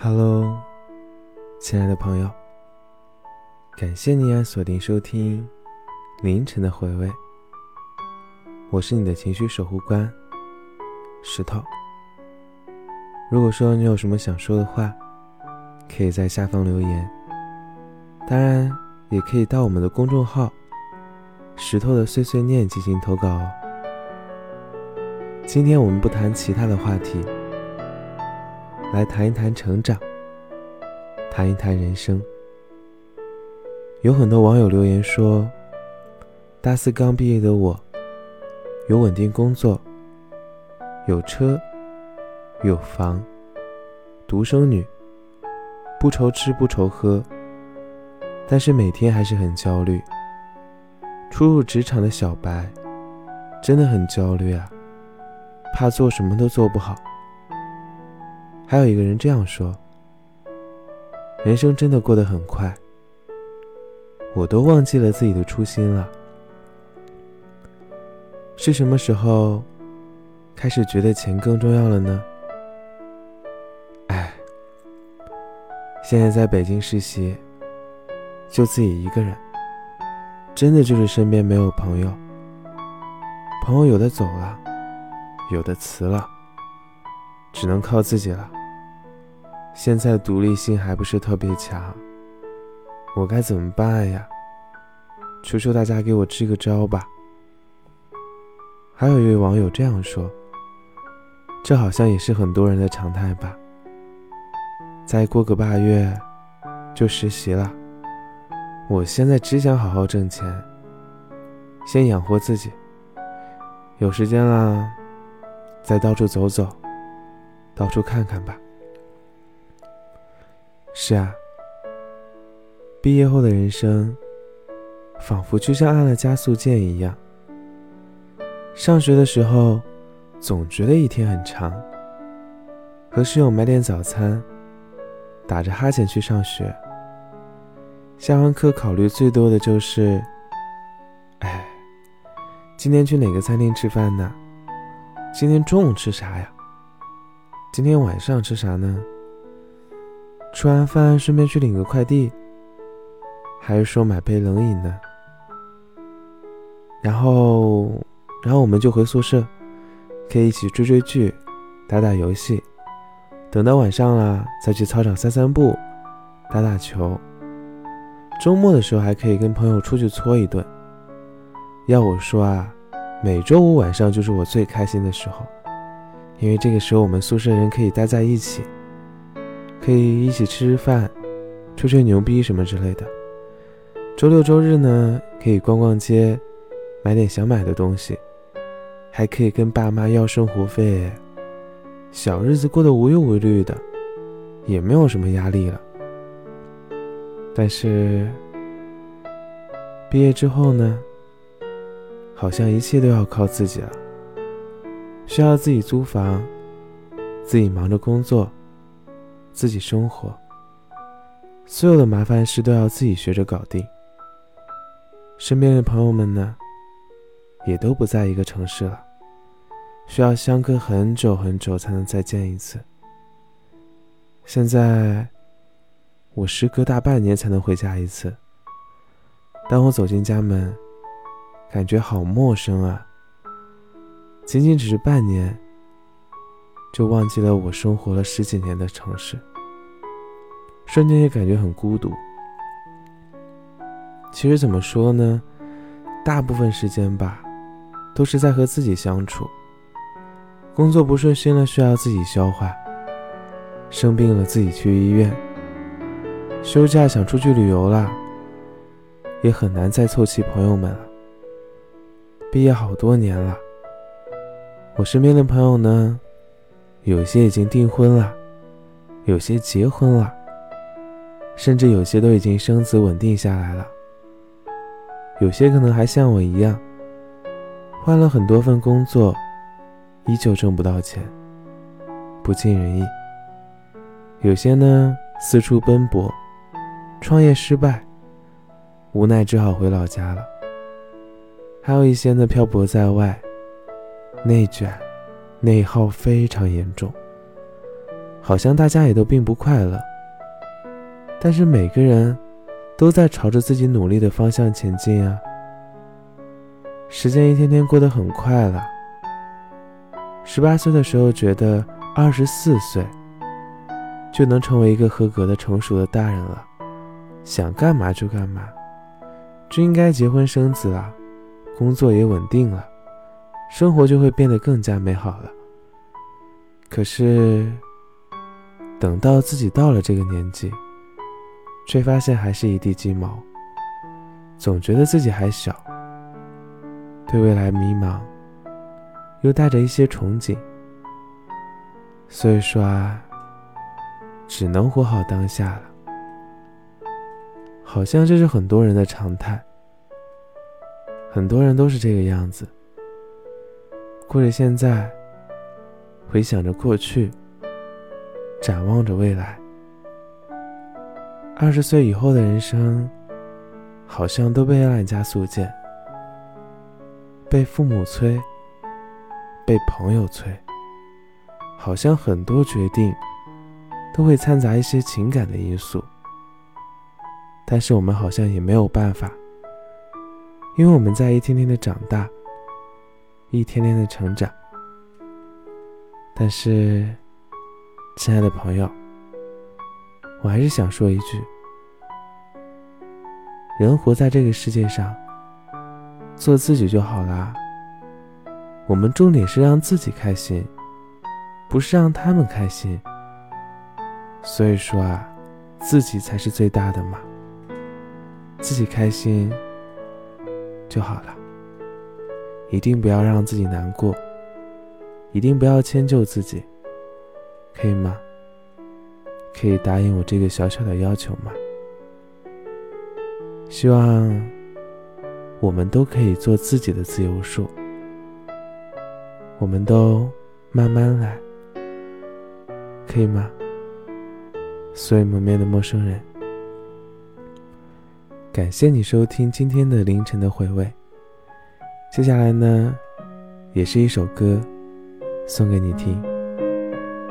Hello，亲爱的朋友，感谢你按锁定收听凌晨的回味。我是你的情绪守护官石头。如果说你有什么想说的话，可以在下方留言。当然，也可以到我们的公众号“石头的碎碎念”进行投稿哦。今天我们不谈其他的话题。来谈一谈成长，谈一谈人生。有很多网友留言说，大四刚毕业的我，有稳定工作，有车，有房，独生女，不愁吃不愁喝，但是每天还是很焦虑。初入职场的小白，真的很焦虑啊，怕做什么都做不好。还有一个人这样说：“人生真的过得很快，我都忘记了自己的初心了。是什么时候开始觉得钱更重要了呢？哎，现在在北京实习，就自己一个人，真的就是身边没有朋友，朋友有的走了，有的辞了，只能靠自己了。”现在独立性还不是特别强，我该怎么办呀？求求大家给我支个招吧。还有一位网友这样说：“这好像也是很多人的常态吧。再过个八月就实习了，我现在只想好好挣钱，先养活自己。有时间了，再到处走走，到处看看吧。”是啊，毕业后的人生，仿佛就像按了加速键一样。上学的时候，总觉得一天很长，和室友买点早餐，打着哈欠去上学。下完课，考虑最多的就是：哎，今天去哪个餐厅吃饭呢？今天中午吃啥呀？今天晚上吃啥呢？吃完饭顺便去领个快递，还是说买杯冷饮呢？然后，然后我们就回宿舍，可以一起追追剧，打打游戏。等到晚上了，再去操场散散步，打打球。周末的时候还可以跟朋友出去搓一顿。要我说啊，每周五晚上就是我最开心的时候，因为这个时候我们宿舍人可以待在一起。可以一起吃吃饭，吹吹牛逼什么之类的。周六周日呢，可以逛逛街，买点想买的东西，还可以跟爸妈要生活费，小日子过得无忧无虑的，也没有什么压力了。但是毕业之后呢，好像一切都要靠自己了，需要自己租房，自己忙着工作。自己生活，所有的麻烦事都要自己学着搞定。身边的朋友们呢，也都不在一个城市了，需要相隔很久很久才能再见一次。现在，我时隔大半年才能回家一次。当我走进家门，感觉好陌生啊！仅仅只是半年。就忘记了我生活了十几年的城市，瞬间也感觉很孤独。其实怎么说呢，大部分时间吧，都是在和自己相处。工作不顺心了，需要自己消化；生病了，自己去医院；休假想出去旅游了，也很难再凑齐朋友们了。毕业好多年了，我身边的朋友呢？有些已经订婚了，有些结婚了，甚至有些都已经生子稳定下来了。有些可能还像我一样，换了很多份工作，依旧挣不到钱，不尽人意。有些呢四处奔波，创业失败，无奈只好回老家了。还有一些呢漂泊在外，内卷。内耗非常严重，好像大家也都并不快乐。但是每个人都在朝着自己努力的方向前进啊。时间一天天过得很快了。十八岁的时候觉得二十四岁就能成为一个合格的成熟的大人了，想干嘛就干嘛，就应该结婚生子了，工作也稳定了，生活就会变得更加美好了。可是，等到自己到了这个年纪，却发现还是一地鸡毛，总觉得自己还小。对未来迷茫，又带着一些憧憬，所以说啊，只能活好当下了。好像这是很多人的常态，很多人都是这个样子，过着现在，回想着过去，展望着未来。二十岁以后的人生，好像都被按加速键。被父母催，被朋友催，好像很多决定都会掺杂一些情感的因素。但是我们好像也没有办法，因为我们在一天天的长大，一天天的成长。但是，亲爱的朋友，我还是想说一句：人活在这个世界上。做自己就好啦。我们重点是让自己开心，不是让他们开心。所以说啊，自己才是最大的嘛。自己开心就好了，一定不要让自己难过，一定不要迁就自己，可以吗？可以答应我这个小小的要求吗？希望。我们都可以做自己的自由树，我们都慢慢来，可以吗？所以蒙面的陌生人，感谢你收听今天的凌晨的回味。接下来呢，也是一首歌，送给你听，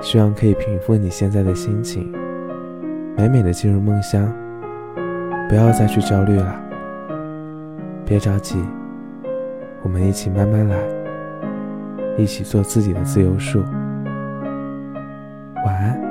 希望可以平复你现在的心情，美美的进入梦乡，不要再去焦虑了。别着急，我们一起慢慢来，一起做自己的自由树。晚安。